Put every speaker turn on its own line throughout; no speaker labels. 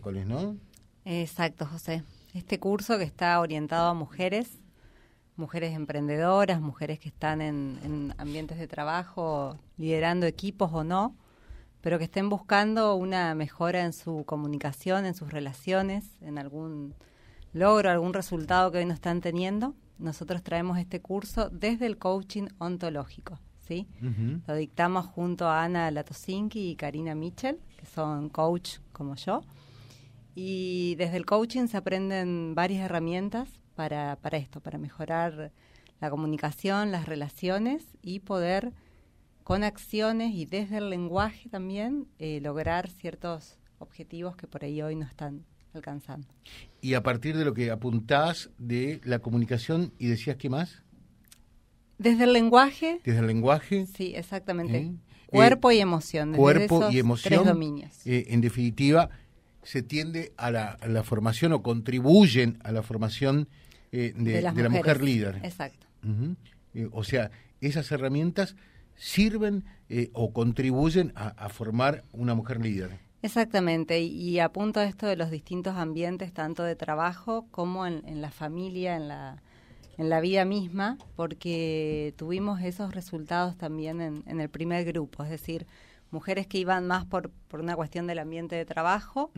miércoles, ¿no?
Exacto, José. Este curso que está orientado a mujeres, mujeres emprendedoras, mujeres que están en, en ambientes de trabajo, liderando equipos o no, pero que estén buscando una mejora en su comunicación, en sus relaciones, en algún logro, algún resultado que hoy no están teniendo. Nosotros traemos este curso desde el coaching ontológico. ¿sí? Lo dictamos junto a Ana Latosinki y Karina Mitchell, que son coach como yo. Y desde el coaching se aprenden varias herramientas para, para esto, para mejorar la comunicación, las relaciones y poder con acciones y desde el lenguaje también eh, lograr ciertos objetivos que por ahí hoy no están alcanzando.
Y a partir de lo que apuntás de la comunicación y decías qué más?
Desde el lenguaje.
Desde el lenguaje.
Sí, exactamente. ¿Eh? Cuerpo y emoción.
Cuerpo y emoción.
Tres dominios.
Eh, en definitiva, se tiende a la, formación o contribuyen a la formación de, la mujer líder.
Exacto.
o sea, esas herramientas sirven eh, o contribuyen a, formar una mujer líder.
Exactamente, y, apunto a esto de los distintos ambientes, tanto de trabajo como en, la familia, en la, en la vida misma, porque tuvimos esos resultados también en, el primer grupo, es decir, mujeres que iban más por, por una cuestión del ambiente de trabajo,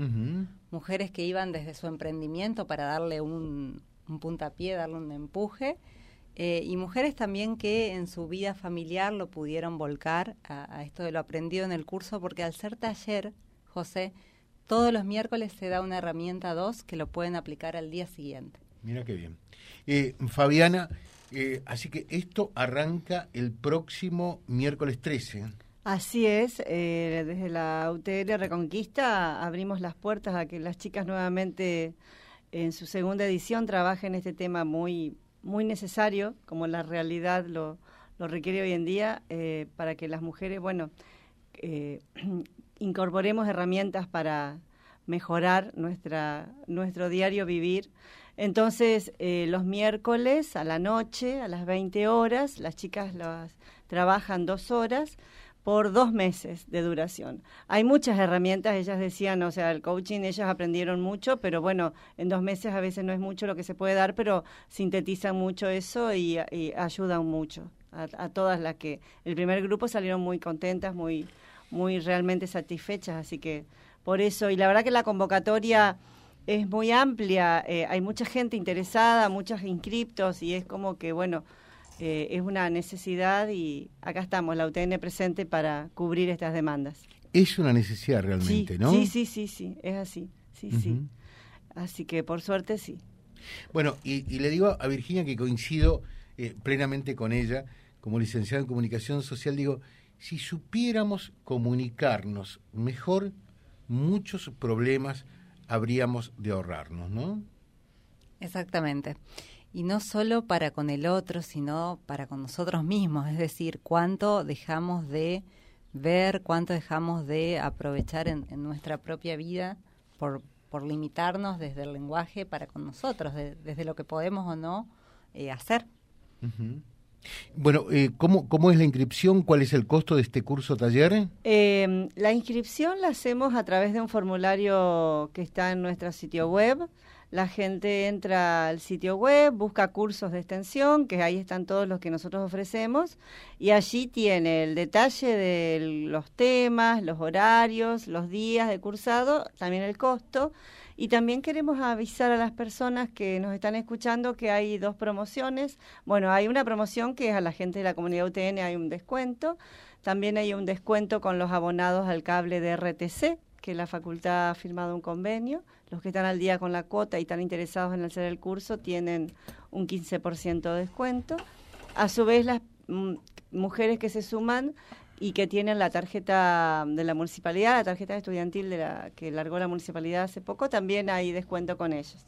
mujeres que iban desde su emprendimiento para darle un, un puntapié, darle un empuje, eh, y mujeres también que en su vida familiar lo pudieron volcar a, esto de lo aprendido en el curso, porque al ser taller, José, todos los miércoles se da una herramienta 2 que lo pueden aplicar al día siguiente.
Mira qué bien. Eh, Fabiana, eh, así que esto arranca el próximo miércoles 13.
Así es, desde la UTL Reconquista abrimos las puertas a que las chicas nuevamente en su segunda edición trabajen este tema muy muy necesario, como la realidad lo, lo requiere hoy en día, eh, para que las mujeres, bueno, eh, incorporemos herramientas para mejorar nuestra, nuestro diario vivir. Entonces, eh, los miércoles a la noche, a las 20 horas, las chicas las trabajan dos horas por dos meses de duración. Hay muchas herramientas, ellas decían, o sea, el coaching, ellas aprendieron mucho, pero bueno, en dos meses a veces no es mucho lo que se puede dar, pero sintetizan mucho eso y, ayudan mucho a, todas las que, el primer grupo salieron muy contentas, muy, muy realmente satisfechas, así que por eso, y la verdad que la convocatoria es muy amplia, eh, hay mucha gente interesada, muchos inscriptos y es como que, bueno, eh, es una necesidad y acá estamos, la UTN presente para cubrir estas demandas.
Es una necesidad realmente, ¿no?
Sí, sí, sí, sí, es así, sí, sí. Así que por suerte sí.
Bueno, y, le digo a Virginia que coincido eh, plenamente con ella, como licenciada en comunicación social, digo, si supiéramos comunicarnos mejor, muchos problemas habríamos de ahorrarnos, ¿no?
Exactamente y no solo para con el otro, sino para con nosotros mismos, es decir, cuánto dejamos de ver, cuánto dejamos de aprovechar en, nuestra propia vida por, por limitarnos desde el lenguaje para con nosotros, desde lo que podemos o no eh, hacer.
Bueno, eh, ¿cómo, ¿cómo es la inscripción? ¿Cuál es el costo de este curso taller?
Eh, la inscripción la hacemos a través de un formulario que está en nuestro sitio web la gente entra al sitio web, busca cursos de extensión, que ahí están todos los que nosotros ofrecemos, y allí tiene el detalle de los temas, los horarios, los días de cursado, también el costo. Y también queremos avisar a las personas que nos están escuchando que hay dos promociones. Bueno, hay una promoción que es a la gente de la comunidad UTN, hay un descuento. También hay un descuento con los abonados al cable de RTC, que la facultad ha firmado un convenio. Los que están al día con la cuota y están interesados en hacer el curso tienen un 15% de descuento. A su vez, las mm, mujeres que se suman y que tienen la tarjeta de la municipalidad, la tarjeta estudiantil de la que largó la municipalidad hace poco, también hay descuento con ellos.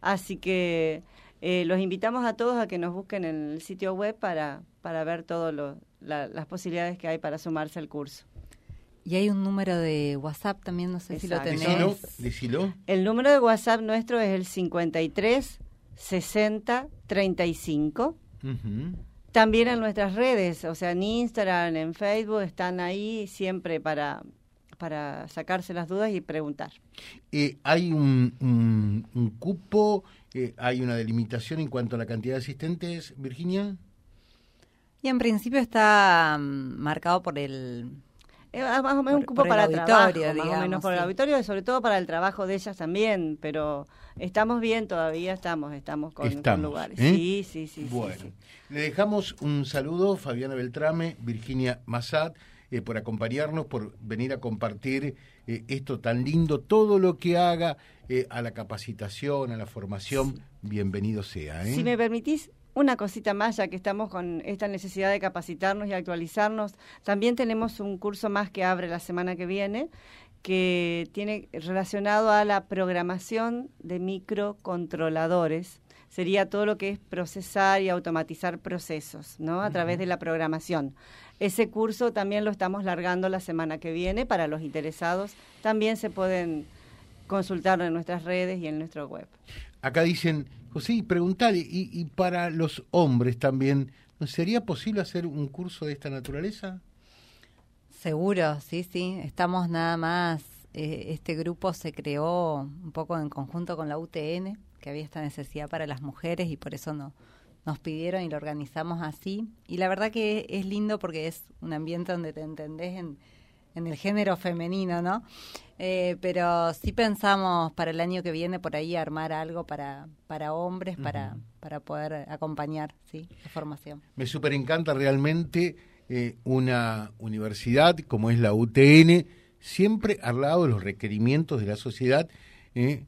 Así que eh, los invitamos a todos a que nos busquen en el sitio web para, para ver todas las posibilidades que hay para sumarse al curso.
Y hay un número de WhatsApp también, no sé si lo tenés.
Decilo,
El número de WhatsApp nuestro es el 53 60 35. También en nuestras redes, o sea, en Instagram, en Facebook, están ahí siempre para, para sacarse las dudas y preguntar.
Eh, ¿Hay un, un, cupo, eh, hay una delimitación en cuanto a la cantidad de asistentes, Virginia?
Y en principio está mm, marcado por el
es eh, más o menos un cupo para el auditorio, trabajo, más o menos por el auditorio, sobre todo para el trabajo de ellas también, pero estamos bien todavía, estamos, estamos con, lugares.
¿eh? Sí, sí, sí. Bueno, le dejamos un saludo, Fabiana Beltrame, Virginia Massad, eh, por acompañarnos, por venir a compartir esto tan lindo, todo lo que haga a la capacitación, a la formación, bienvenido sea.
Si me permitís, una cosita más, ya que estamos con esta necesidad de capacitarnos y actualizarnos, también tenemos un curso más que abre la semana que viene, que tiene relacionado a la programación de microcontroladores. Sería todo lo que es procesar y automatizar procesos, ¿no? A través de la programación. Ese curso también lo estamos largando la semana que viene para los interesados. También se pueden consultarlo en nuestras redes y en nuestro web.
Acá dicen José, preguntar, y, y para los hombres también, ¿no sería posible hacer un curso de esta naturaleza?
Seguro, sí, sí. Estamos nada más, eh, este grupo se creó un poco en conjunto con la UTN, que había esta necesidad para las mujeres y por eso no, nos pidieron y lo organizamos así. Y la verdad que es lindo porque es un ambiente donde te entendés en, en el género femenino, ¿no? Eh, pero sí pensamos para el año que viene por ahí armar algo para, para hombres, para, para poder acompañar ¿sí? la formación.
Me súper encanta realmente eh, una universidad como es la UTN, siempre al lado de los requerimientos de la sociedad. Eh,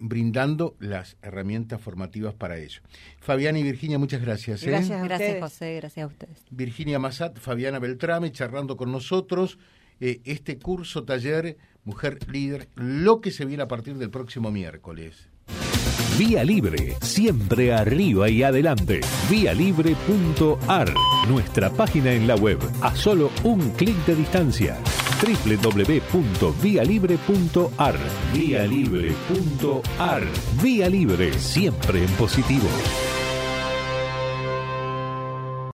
brindando las herramientas formativas para ello. Fabiana y Virginia, muchas gracias.
Gracias, gracias José, gracias a ustedes.
Virginia Massat, Fabiana Beltrame, charlando con nosotros este curso taller Mujer Líder, lo que se viene a partir del próximo miércoles.
Vía Libre, siempre arriba y adelante. Vialibre.ar, nuestra página en la web, a solo un clic de distancia. www.vialibre.ar, vialibre.ar. Vía Libre, siempre en positivo.